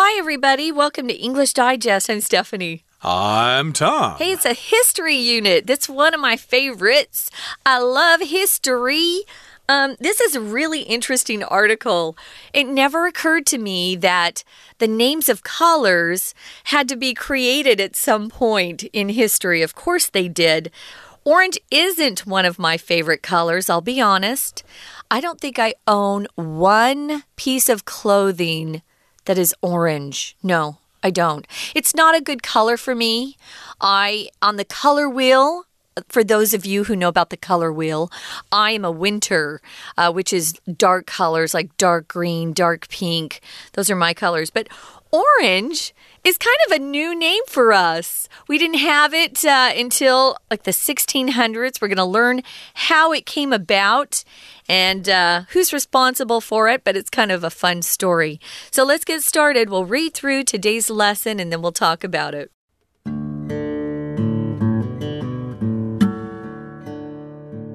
Hi, everybody. Welcome to English Digest. I'm Stephanie. I'm Tom. Hey, it's a history unit. That's one of my favorites. I love history. Um, this is a really interesting article. It never occurred to me that the names of colors had to be created at some point in history. Of course, they did. Orange isn't one of my favorite colors, I'll be honest. I don't think I own one piece of clothing that is orange. No, I don't. It's not a good color for me. I, on the color wheel, for those of you who know about the color wheel, I am a winter, uh, which is dark colors like dark green, dark pink. Those are my colors. But orange is kind of a new name for us. We didn't have it uh, until like the 1600s. We're going to learn how it came about and uh, who's responsible for it, but it's kind of a fun story. So let's get started. We'll read through today's lesson and then we'll talk about it.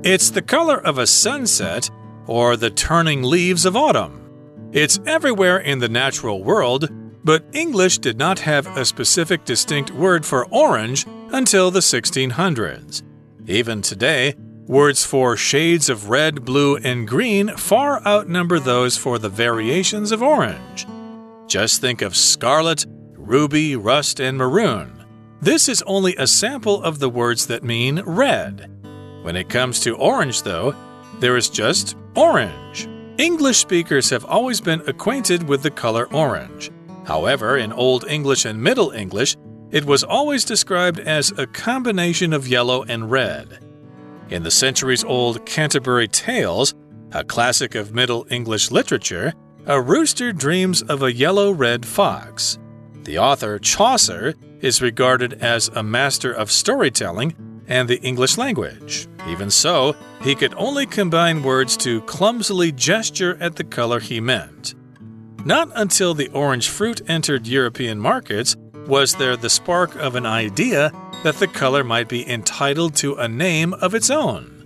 It's the color of a sunset or the turning leaves of autumn. It's everywhere in the natural world, but English did not have a specific distinct word for orange until the 1600s. Even today, words for shades of red, blue, and green far outnumber those for the variations of orange. Just think of scarlet, ruby, rust, and maroon. This is only a sample of the words that mean red. When it comes to orange, though, there is just orange. English speakers have always been acquainted with the color orange. However, in Old English and Middle English, it was always described as a combination of yellow and red. In the centuries old Canterbury Tales, a classic of Middle English literature, a rooster dreams of a yellow red fox. The author, Chaucer, is regarded as a master of storytelling and the English language. Even so, he could only combine words to clumsily gesture at the color he meant. Not until the orange fruit entered European markets was there the spark of an idea that the color might be entitled to a name of its own.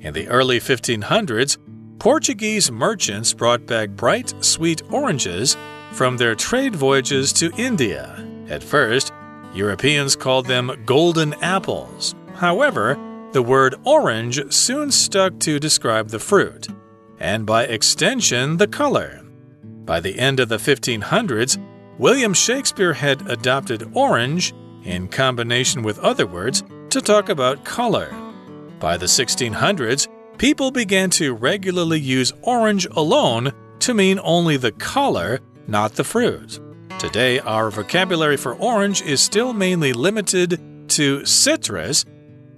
In the early 1500s, Portuguese merchants brought back bright, sweet oranges from their trade voyages to India. At first, Europeans called them golden apples. However, the word orange soon stuck to describe the fruit, and by extension, the color. By the end of the 1500s, William Shakespeare had adopted orange, in combination with other words, to talk about color. By the 1600s, people began to regularly use orange alone to mean only the color, not the fruit. Today, our vocabulary for orange is still mainly limited to citrus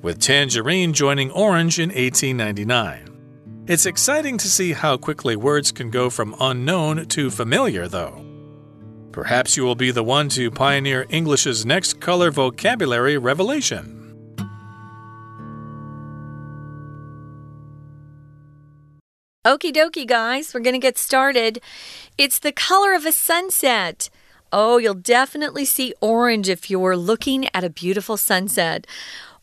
with tangerine joining orange in 1899. It's exciting to see how quickly words can go from unknown to familiar, though. Perhaps you will be the one to pioneer English's next color vocabulary revelation. Okie dokie, guys, we're going to get started. It's the color of a sunset. Oh, you'll definitely see orange if you're looking at a beautiful sunset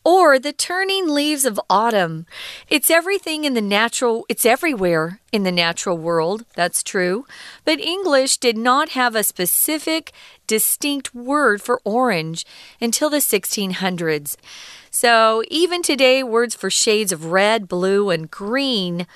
or the turning leaves of autumn. It's everything in the natural, it's everywhere in the natural world, that's true. But English did not have a specific, distinct word for orange until the 1600s. So even today, words for shades of red, blue, and green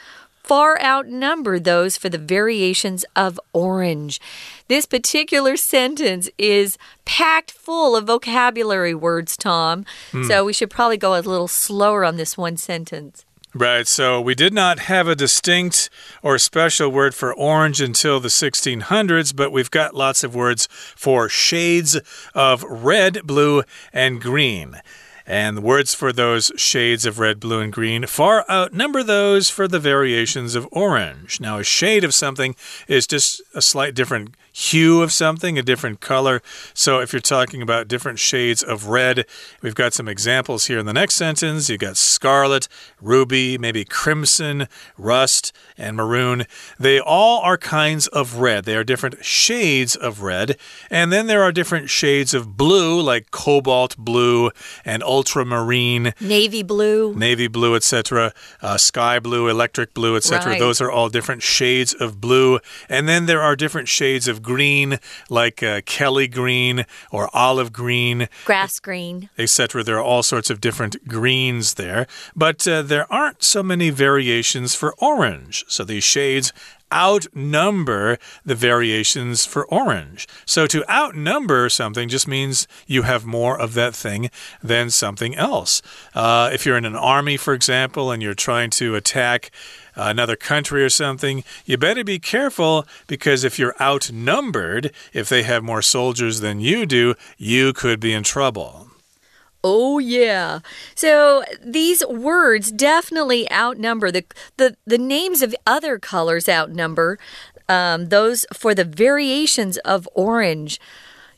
far outnumber those for the variations of orange. This particular sentence is packed full of vocabulary words, Tom. Mm. So we should probably go a little slower on this one sentence. Right, so we did not have a distinct or special word for orange until the 1600s, but we've got lots of words for shades of red, blue, and green. And the words for those shades of red, blue, and green far outnumber those for the variations of orange. Now, a shade of something is just a slight different hue of something, a different color. So if you're talking about different shades of red, we've got some examples here in the next sentence. You've got scarlet, ruby, maybe crimson, rust, and maroon. They all are kinds of red. They are different shades of red. And then there are different shades of blue, like cobalt blue and ultramarine, navy blue, navy blue, etc., uh, sky blue, electric blue, etc. Right. Those are all different shades of blue. And then there are different shades of green, like uh, Kelly green or olive green, grass green. etc. There are all sorts of different greens there, but uh, there aren't so many variations for orange. So these shades outnumber the variations for orange. So to outnumber something just means you have more of that thing than something else. Uh, if you're in an army, for example, and you're trying to attack another country or something, you better be careful because if you're outnumbered, if they have more soldiers than you do, you could be in trouble. Oh yeah. So these words definitely outnumber the the the names of other colors outnumber um, those for the variations of orange.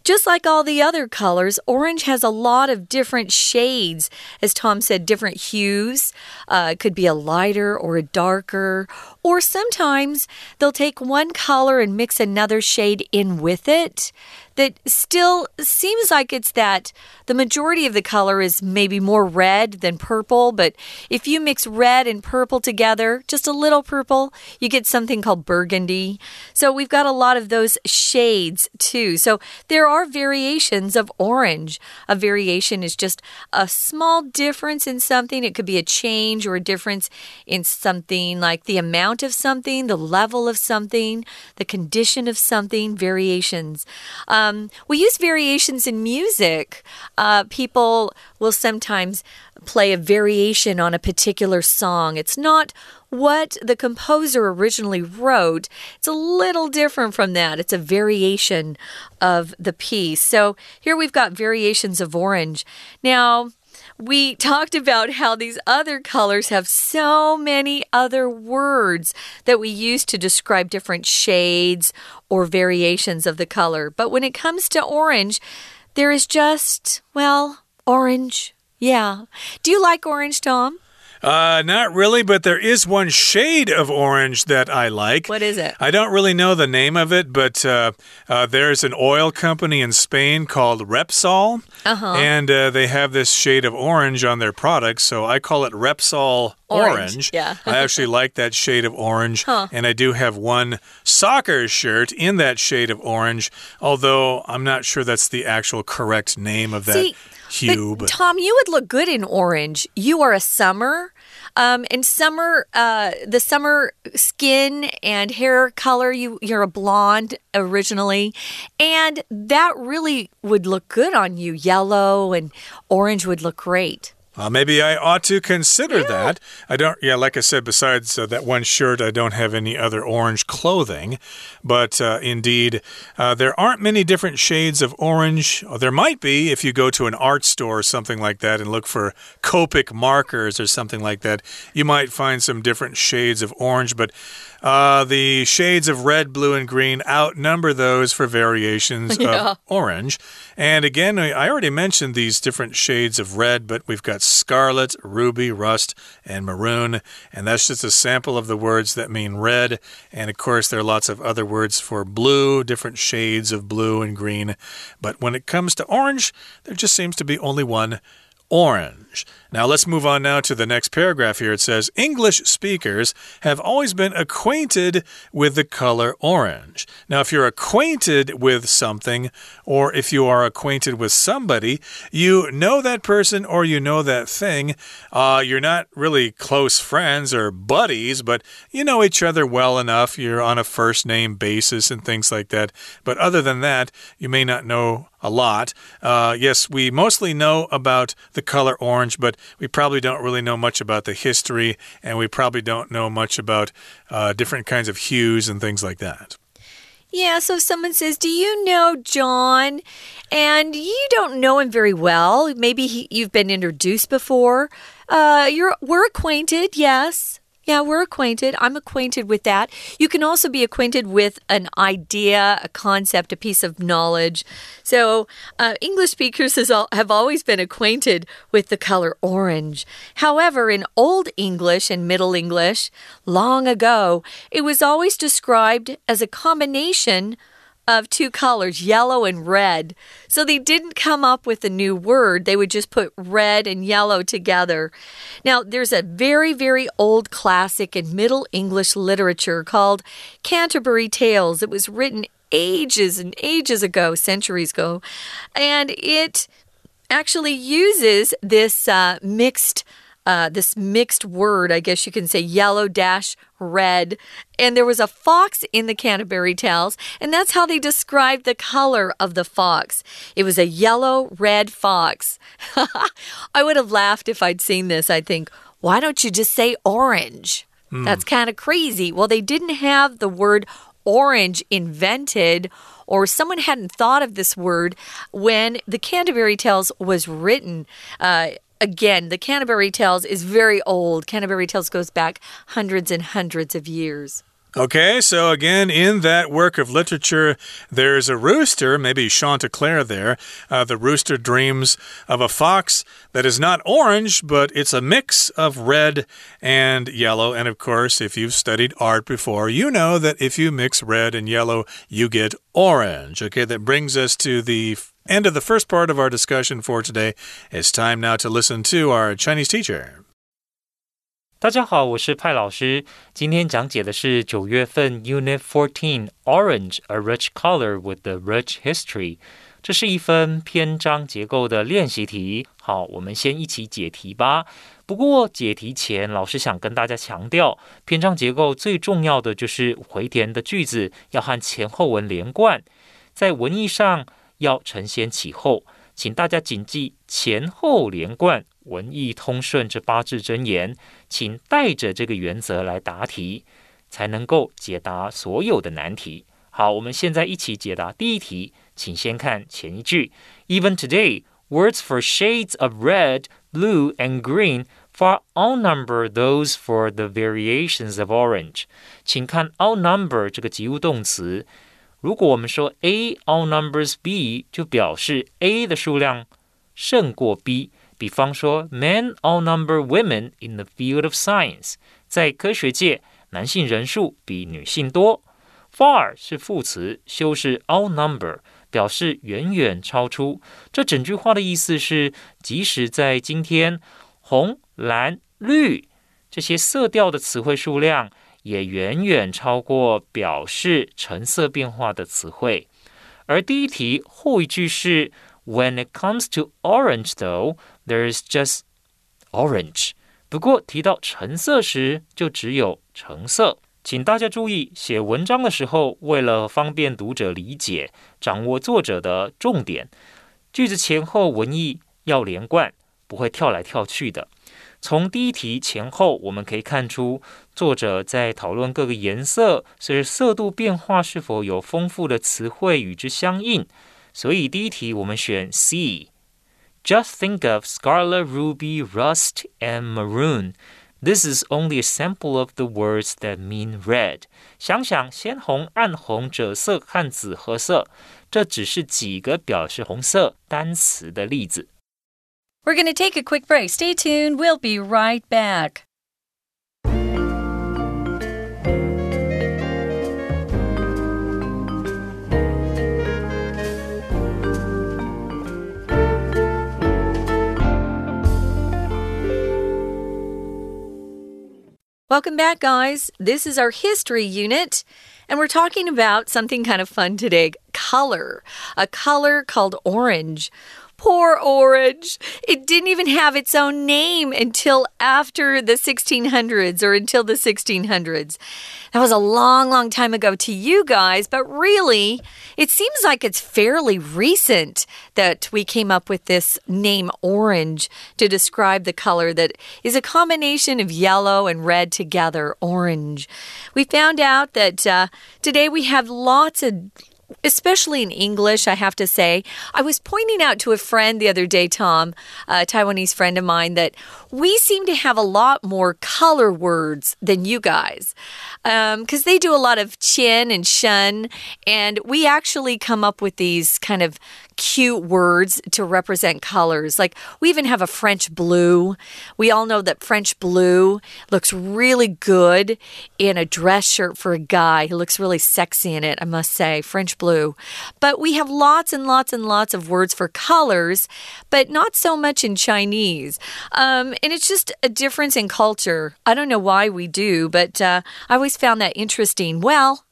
Just like all the other colors, orange has a lot of different shades. As Tom said, different hues. Uh, it could be a lighter or a darker. Or sometimes they'll take one color and mix another shade in with it that still seems like it's that the majority of the color is maybe more red than purple, but if you mix red and purple together, just a little purple, you get something called burgundy. So we've got a lot of those shades too. So there are variations of orange. A variation is just a small difference in something. It could be a change or a difference in something like the amount of something, the level of something, the condition of something, variations. Um, we use variations in music. Uh, people will sometimes play a variation on a particular song. It's not what the composer originally wrote. It's a little different from that. It's a variation of the piece. So here we've got variations of orange. Now, we talked about how these other colors have so many other words that we use to describe different shades or variations of the color. But when it comes to orange, there is just, well, orange. Yeah. Do you like orange, Tom? Uh, not really, but there is one shade of orange that I like. What is it? I don't really know the name of it, but uh, uh, there's an oil company in Spain called Repsol, uh-huh. and uh, they have this shade of orange on their products, so I call it Repsol Orange, orange. yeah. I actually like that shade of orange, Huh. and I do have one soccer shirt in that shade of orange, although I'm not sure that's the actual correct name of that See, But, Tom, you would look good in orange. You are a summer. Um, and summer, uh, the summer skin and hair color, you you're a blonde originally, and that really would look good on you. Yellow and orange would look great. Uh, maybe I ought to consider that. I don't, yeah, like I said, besides uh, that one shirt, I don't have any other orange clothing. But uh, indeed, uh, there aren't many different shades of orange. Uh, There might be if you go to an art store or something like that and look for Copic markers or something like that. You might find some different shades of orange, but uh, the shades of red, blue, and green outnumber those for variations Yeah. of orange. And again, I I already mentioned these different shades of red, but we've got scarlet, ruby, rust, and maroon. And that's just a sample of the words that mean red. And of course, there are lots of other words for blue, different shades of blue and green. But when it comes to orange, there just seems to be only one orange. Now let's move on now to the next paragraph here. It says English speakers have always been acquainted with the color orange. Now, if you're acquainted with something, or if you are acquainted with somebody, you know that person or you know that thing. Uh, you're not really close friends or buddies, but you know each other well enough. You're on a first name basis and things like that. But other than that, you may not know a lot. Uh, yes, we mostly know about the color orange, but we probably don't really know much about the history, and we probably don't know much about uh, different kinds of hues and things like that. Yeah, so if someone says, Do you know John? And you don't know him very well. Maybe he, you've been introduced before. Uh, you're, we're acquainted, yes. Yeah, we're acquainted. I'm acquainted with that. You can also be acquainted with an idea, a concept, a piece of knowledge. So, uh, English speakers have always been acquainted with the color orange. However, in Old English and Middle English, long ago, it was always described as a combination of two colors, yellow and red. So they didn't come up with a new word. They would just put red and yellow together. Now, there's a very, very old classic in Middle English literature called Canterbury Tales. It was written ages and ages ago, centuries ago, and it actually uses this uh, mixed uh, this mixed word, I guess you can say yellow dash red. And there was a fox in the Canterbury Tales, and that's how they described the color of the fox. It was a yellow red fox. I would have laughed if I'd seen this. I think, why don't you just say orange? Mm. That's kind of crazy. Well, they didn't have the word orange invented or someone hadn't thought of this word when the Canterbury Tales was written. Uh, again, the Canterbury Tales is very old. Canterbury Tales goes back hundreds and hundreds of years. Okay, so again, in that work of literature, there's a rooster, maybe Chanticleer there. Uh, the rooster dreams of a fox that is not orange, but it's a mix of red and yellow. And of course, if you've studied art before, you know that if you mix red and yellow, you get orange. Okay, that brings us to the end of the first part of our discussion for today. It's time now to listen to our Chinese teacher. 大家好，我是派老师。今天讲解的是九月份 Unit Fourteen Orange, a rich color with the rich history。这是一份篇章结构的练习题。好，我们先一起解题吧。不过解题前，老师想跟大家强调，篇章结构最重要的就是回填的句子要和前后文连贯，在文意上 要承先启后。请大家谨记前后连贯、文意通顺这八字真言，请带着这个原则来答题，才能够解答所有的难题。好，我们现在一起解答第一题，请先看前一句：Even today, words for shades of red, blue, and green far outnumber those for the variations of orange。请看 outnumber 这个及物动词。如果我们说 A outnumbers B，就表示 A 的数量胜过 B。比方说，Men outnumber women in the field of science，在科学界，男性人数比女性多。Far 是副词，修饰 outnumber，表示远远超出。这整句话的意思是，即使在今天，红、蓝、绿这些色调的词汇数量。也远远超过表示成色变化的词汇。而第一题后一句是 When it comes to orange, though, there's just orange。不过提到橙色时，就只有橙色。请大家注意，写文章的时候，为了方便读者理解，掌握作者的重点，句子前后文意要连贯，不会跳来跳去的。从第一题前后，我们可以看出，作者在讨论各个颜色随着色度变化是否有丰富的词汇与之相应。所以第一题我们选 C。Just think of scarlet, ruby, rust, and maroon. This is only a sample of the words that mean red. 想想鲜红、暗红、赭色和紫褐色，这只是几个表示红色单词的例子。We're going to take a quick break. Stay tuned. We'll be right back. Welcome back, guys. This is our history unit, and we're talking about something kind of fun today color. A color called orange. Poor orange. It didn't even have its own name until after the 1600s or until the 1600s. That was a long, long time ago to you guys, but really, it seems like it's fairly recent that we came up with this name orange to describe the color that is a combination of yellow and red together, orange. We found out that uh, today we have lots of especially in English, I have to say. I was pointing out to a friend the other day, Tom, a Taiwanese friend of mine, that we seem to have a lot more color words than you guys because um, they do a lot of qian and shen, and we actually come up with these kind of cute words to represent colors. Like we even have a French blue. We all know that French blue looks really good in a dress shirt for a guy. He looks really sexy in it, I must say. French blue. But we have lots and lots and lots of words for colors, but not so much in Chinese. Um, and it's just a difference in culture. I don't know why we do, but uh, I always found that interesting. Well,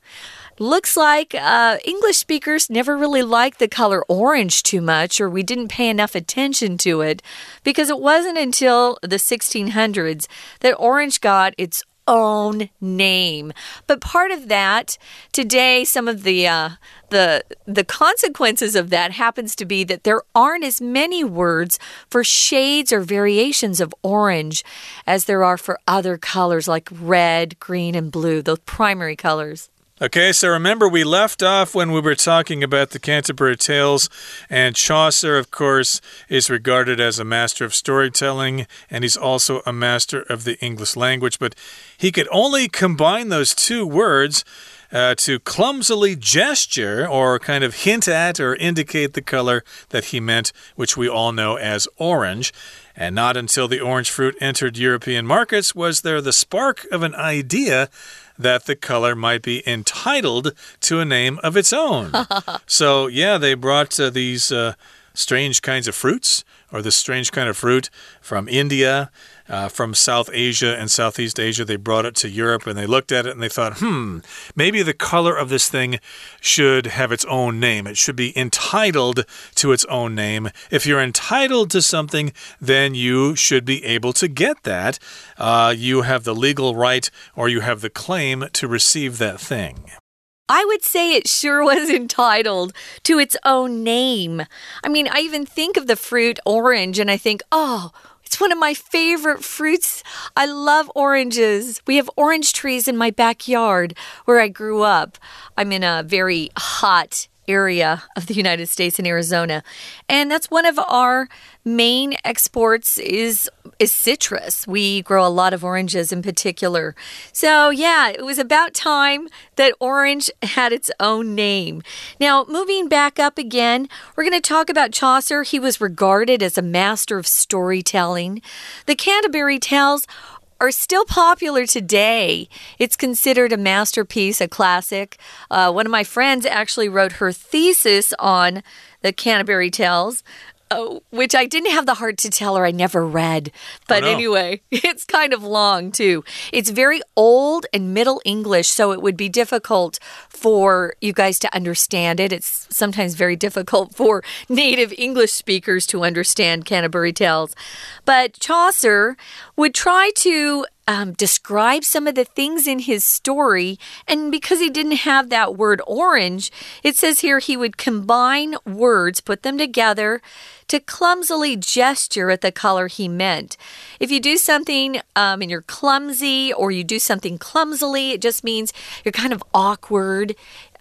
Looks like uh, English speakers never really liked the color orange too much, or we didn't pay enough attention to it, because it wasn't until the 1600s that orange got its own name. But part of that today, some of the uh, the the consequences of that happens to be that there aren't as many words for shades or variations of orange as there are for other colors like red, green, and blue, those primary colors. Okay, so remember we left off when we were talking about the Canterbury Tales, and Chaucer, of course, is regarded as a master of storytelling, and he's also a master of the English language, but he could only combine those two words. Uh, to clumsily gesture or kind of hint at or indicate the color that he meant, which we all know as orange. And not until the orange fruit entered European markets was there the spark of an idea that the color might be entitled to a name of its own. so, yeah, they brought uh, these uh, strange kinds of fruits, or this strange kind of fruit from India uh, from South Asia and Southeast Asia. They brought it to Europe and they looked at it and they thought, hmm, maybe the color of this thing should have its own name. It should be entitled to its own name. If you're entitled to something, then you should be able to get that. Uh, you have the legal right or you have the claim to receive that thing. I would say it sure was entitled to its own name. I mean, I even think of the fruit orange and I think, oh, it's one of my favorite fruits. I love oranges. We have orange trees in my backyard where I grew up. I'm in a very hot area of the United States in Arizona. And that's one of our main exports is is citrus. We grow a lot of oranges in particular. So, yeah, it was about time that orange had its own name. Now, moving back up again, we're going to talk about Chaucer. He was regarded as a master of storytelling. The Canterbury Tales are still popular today. It's considered a masterpiece, a classic. Uh, one of my friends actually wrote her thesis on the Canterbury Tales. Uh, which I didn't have the heart to tell her I never read. But oh, no. anyway, it's kind of long too. It's very old and Middle English, so it would be difficult for you guys to understand it. It's sometimes very difficult for native English speakers to understand Canterbury Tales. But Chaucer would try to um, describe some of the things in his story. And because he didn't have that word orange, it says here he would combine words, put them together to clumsily gesture at the color he meant. If you do something um, and you're clumsy or you do something clumsily, it just means you're kind of awkward.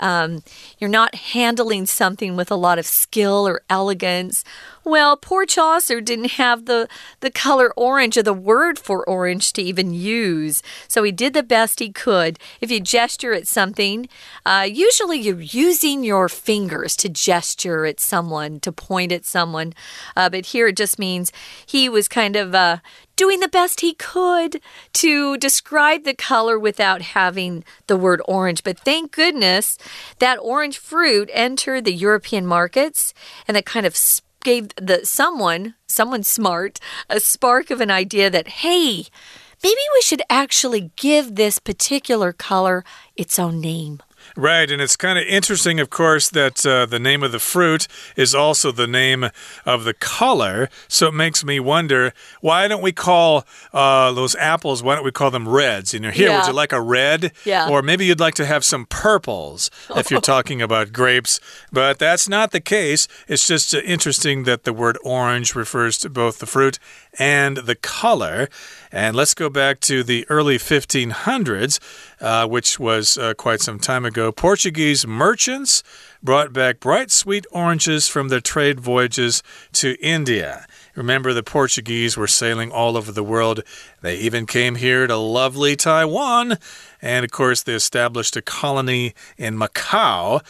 Um, you're not handling something with a lot of skill or elegance. Well, poor Chaucer didn't have the, the color orange or the word for orange to even use. So he did the best he could. If you gesture at something, uh, usually you're using your fingers to gesture at someone, to point at someone. Uh, but here it just means he was kind of uh, doing the best he could to describe the color without having the word orange. But thank goodness that orange fruit entered the European markets and that kind of gave the someone, someone smart, a spark of an idea that, hey, maybe we should actually give this particular color its own name. Right, and it's kind of interesting, of course, that uh, the name of the fruit is also the name of the color. So it makes me wonder why don't we call uh, those apples? Why don't we call them reds? You know, here, yeah. would you like a red? Yeah. Or maybe you'd like to have some purples if you're talking about grapes. But that's not the case. It's just uh, interesting that the word orange refers to both the fruit and the color. And let's go back to the early 1500s, uh, which was uh, quite some time ago. Portuguese merchants brought back bright sweet oranges from their trade voyages to India. Remember, the Portuguese were sailing all over the world. They even came here to lovely Taiwan. And of course, they established a colony in Macau.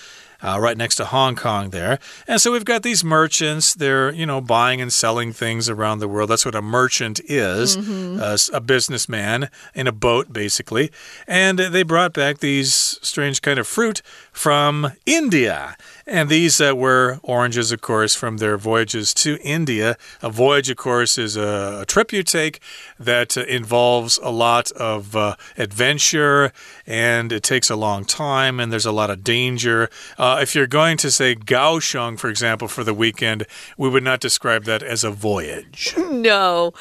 Uh, right next to Hong Kong there. And so we've got these merchants. They're, you know, buying and selling things around the world. That's what a merchant is mm -hmm. uh, a businessman in a boat, basically. And they brought back these strange kind of fruit from India. And these uh, were oranges, of course, from their voyages to India. A voyage, of course, is a, a trip you take that uh, involves a lot of uh, adventure and it takes a long time and there's a lot of danger. Uh, if you're going to say Kaohsiung, for example, for the weekend, we would not describe that as a voyage. No.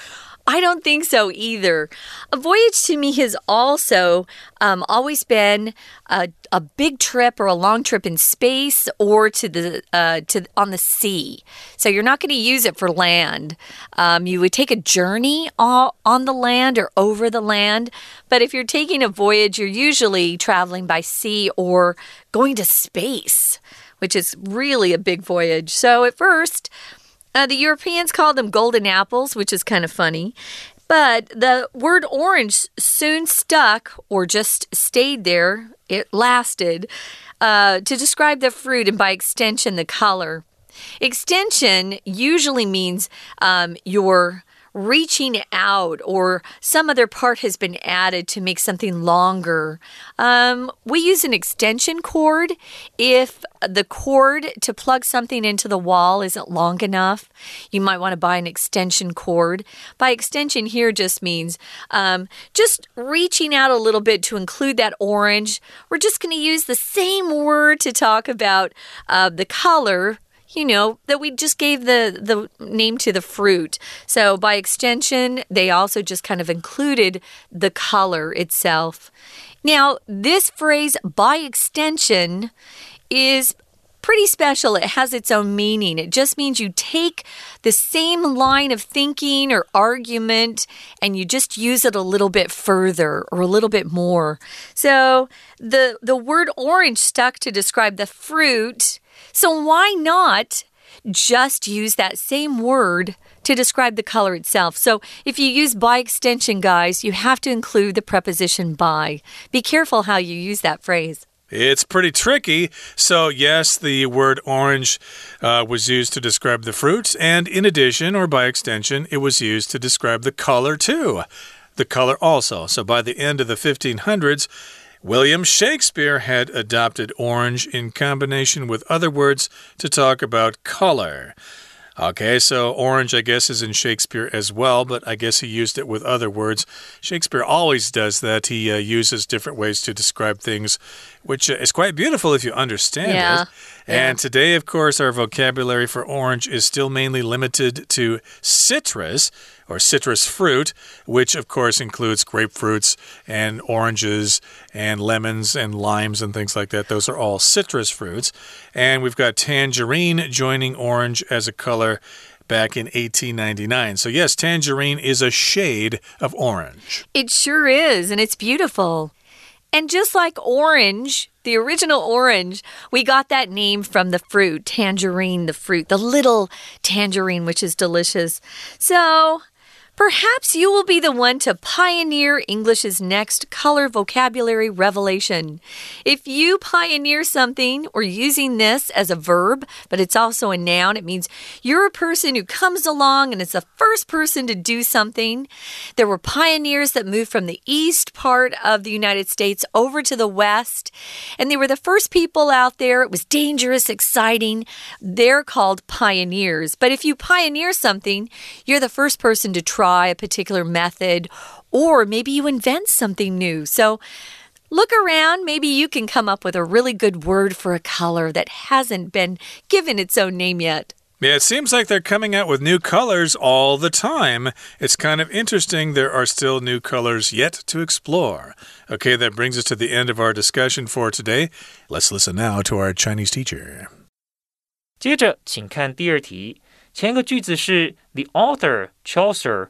I don't think so either. A voyage to me has also um, always been a, a, big trip or a long trip in space or to the uh, to on the sea. So you're not going to use it for land. Um, you would take a journey on the land or over the land. But if you're taking a voyage, you're usually traveling by sea or going to space, which is really a big voyage. So at first. Uh, the Europeans called them golden apples, which is kind of funny. But the word orange soon stuck or just stayed there. It lasted uh, to describe the fruit and by extension the color. Extension usually means um, your reaching out or some other part has been added to make something longer. Um, we use an extension cord if the cord to plug something into the wall isn't long enough. You might want to buy an extension cord. By extension, here just means um, just reaching out a little bit to include that orange. We're just going to use the same word to talk about uh, the color you know, that we just gave the, the name to the fruit. So by extension, they also just kind of included the color itself. Now, this phrase by extension is pretty special. It has its own meaning. It just means you take the same line of thinking or argument and you just use it a little bit further or a little bit more. So the the word orange stuck to describe the fruit so why not just use that same word to describe the color itself? So if you use by extension, guys, you have to include the preposition by. Be careful how you use that phrase. It's pretty tricky. So, yes, the word orange uh, was used to describe the fruit, and in addition, or by extension, it was used to describe the color too. The color also. So, by the end of the 1500s, William Shakespeare had adopted orange in combination with other words to talk about color. Okay, so orange, I guess, is in Shakespeare as well, but I guess he used it with other words. Shakespeare always does that. He uh, uses different ways to describe things, which uh, is quite beautiful if you understand yeah. it. And yeah. today, of course, our vocabulary for orange is still mainly limited to citrus or citrus fruit, which of course includes grapefruits and oranges and lemons and limes and things like that. Those are all citrus fruits. And we've got tangerine joining orange as a color back in 1899. So, yes, tangerine is a shade of orange. It sure is, and it's beautiful. And just like orange, the original orange, we got that name from the fruit, tangerine, the fruit, the little tangerine, which is delicious. So, Perhaps you will be the one to pioneer English's next color vocabulary revelation. If you pioneer something or using this as a verb, but it's also a noun, it means you're a person who comes along and is the first person to do something. There were pioneers that moved from the east part of the United States over to the west, and they were the first people out there. It was dangerous, exciting. They're called pioneers. But if you pioneer something, you're the first person to try try a particular method, or maybe you invent something new. So, Look around, maybe you can come up with a really good word for a color that hasn't been given its own name yet. Yeah, it seems like they're coming out with new colors all the time. It's kind of interesting. There are still new colors yet to explore. Okay, that brings us to the end of our discussion for today. Let's listen now to our Chinese teacher. 接着，请看第二题。前一个句子是 The author Chaucer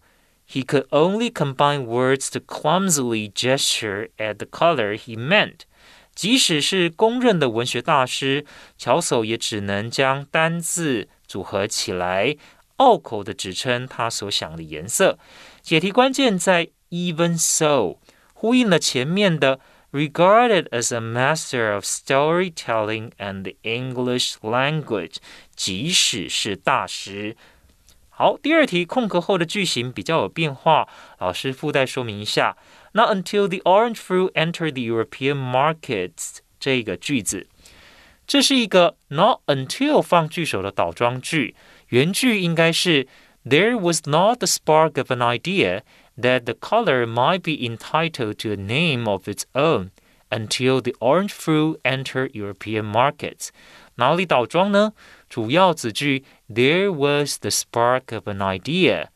he could only combine words to clumsily gesture at the color he meant. 即使是公认的文学大师，乔叟也只能将单字组合起来，拗口的指称他所想的颜色。解题关键在 even so，呼应了前面的 regarded as a master of storytelling and the English language，即使是大师。 好，第二题空格后的句型比较有变化，老师附带说明一下。那 until the orange fruit entered the European markets 这个句子，这是一个 not until 放句首的倒装句，原句应该是 There was not the spark of an idea that the color might be entitled to a name of its own until the orange fruit entered European markets。哪里倒装呢？ 主要子句 There was the spark of an idea。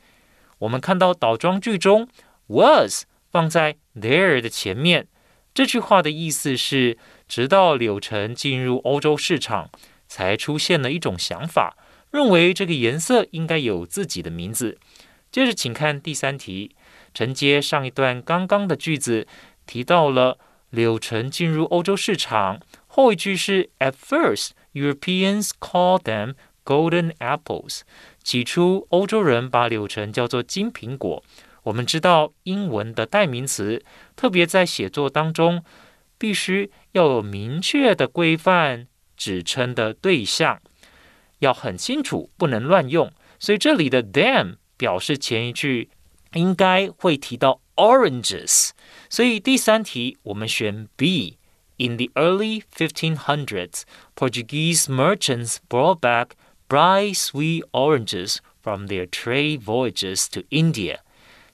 我们看到倒装句中 was 放在 there 的前面。这句话的意思是，直到柳橙进入欧洲市场，才出现了一种想法，认为这个颜色应该有自己的名字。接着，请看第三题，承接上一段刚刚的句子，提到了柳橙进入欧洲市场，后一句是 At first。Europeans call them golden apples。起初，欧洲人把柳橙叫做金苹果。我们知道，英文的代名词，特别在写作当中，必须要有明确的规范指称的对象，要很清楚，不能乱用。所以这里的 them 表示前一句应该会提到 oranges。所以第三题我们选 B。In the early 1500s, Portuguese merchants brought back bright sweet oranges from their trade voyages to India.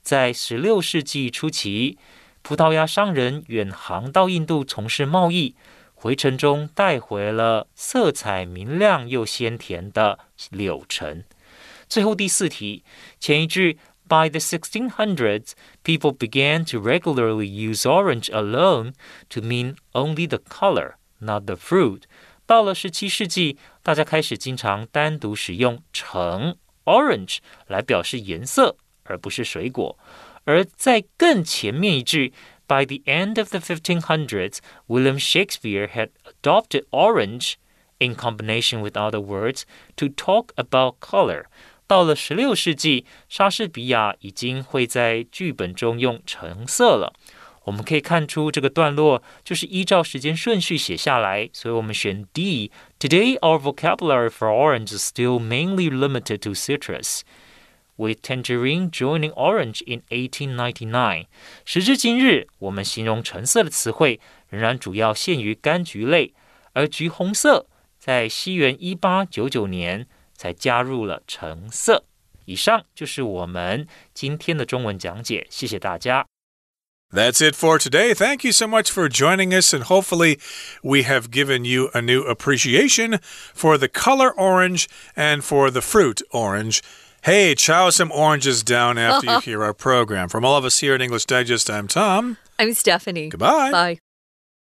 在十六世纪初期，葡萄牙商人远航到印度从事贸易，回程中带回了色彩明亮又鲜甜的柳橙。最后第四题，前一句 by the 1600s, people began to regularly use orange alone to mean only the color, not the fruit. 到了十七世纪，大家开始经常单独使用橙 （orange） 来表示颜色，而不是水果。而在更前面一句，By the end of the 1500s, William Shakespeare had adopted orange in combination with other words to talk about color. 到了十六世纪，莎士比亚已经会在剧本中用橙色了。我们可以看出，这个段落就是依照时间顺序写下来，所以我们选 D。Today, our vocabulary for orange is still mainly limited to citrus, with tangerine joining orange in 1899. 时至今日，我们形容橙色的词汇仍然主要限于柑橘类，而橘红色在西元一八九九年。才加入了橙色。以上就是我们今天的中文讲解，谢谢大家。That's it for today. Thank you so much for joining us, and hopefully, we have given you a new appreciation for the color orange and for the fruit orange. Hey, chow some oranges down after you hear our program. From all of us here at English Digest, I'm Tom. I'm Stephanie. Goodbye. Bye.